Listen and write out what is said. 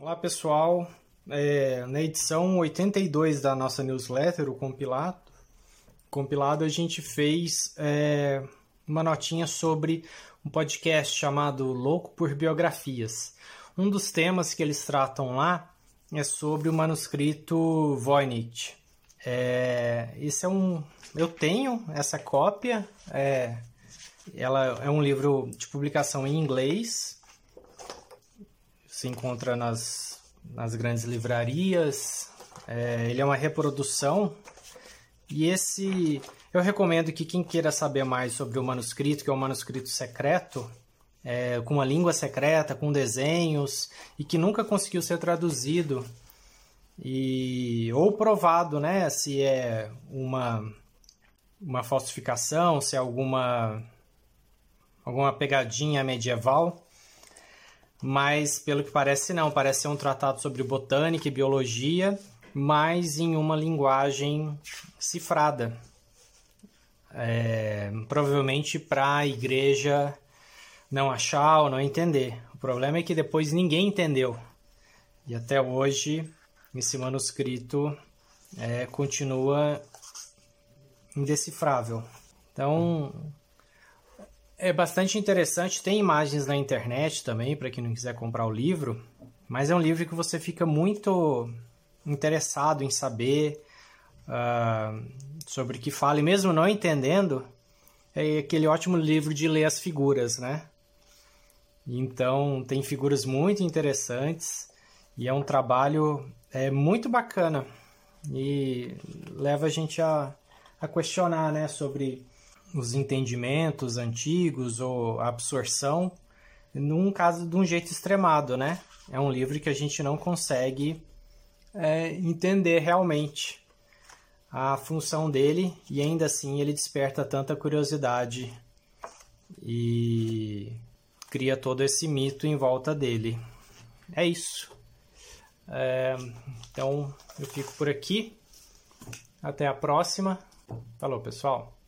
Olá pessoal, é, na edição 82 da nossa newsletter, o compilado, compilado a gente fez é, uma notinha sobre um podcast chamado Louco por Biografias. Um dos temas que eles tratam lá é sobre o manuscrito Voynich. É, esse é um, eu tenho essa cópia. É, ela é um livro de publicação em inglês se encontra nas, nas grandes livrarias. É, ele é uma reprodução. E esse. Eu recomendo que quem queira saber mais sobre o manuscrito, que é um manuscrito secreto, é, com uma língua secreta, com desenhos, e que nunca conseguiu ser traduzido e ou provado, né, se é uma uma falsificação, se é alguma alguma pegadinha medieval mas pelo que parece não, parece ser um tratado sobre botânica e biologia, mas em uma linguagem cifrada. É, provavelmente para a igreja não achar ou não entender. O problema é que depois ninguém entendeu. E até hoje esse manuscrito é, continua indecifrável. Então, é bastante interessante, tem imagens na internet também, para quem não quiser comprar o livro, mas é um livro que você fica muito interessado em saber uh, sobre o que fala, e mesmo não entendendo, é aquele ótimo livro de ler as figuras, né? Então, tem figuras muito interessantes e é um trabalho é, muito bacana e leva a gente a, a questionar né, sobre os entendimentos antigos ou a absorção, num caso de um jeito extremado, né? É um livro que a gente não consegue é, entender realmente a função dele e ainda assim ele desperta tanta curiosidade e cria todo esse mito em volta dele. É isso. É, então eu fico por aqui. Até a próxima. Falou, pessoal.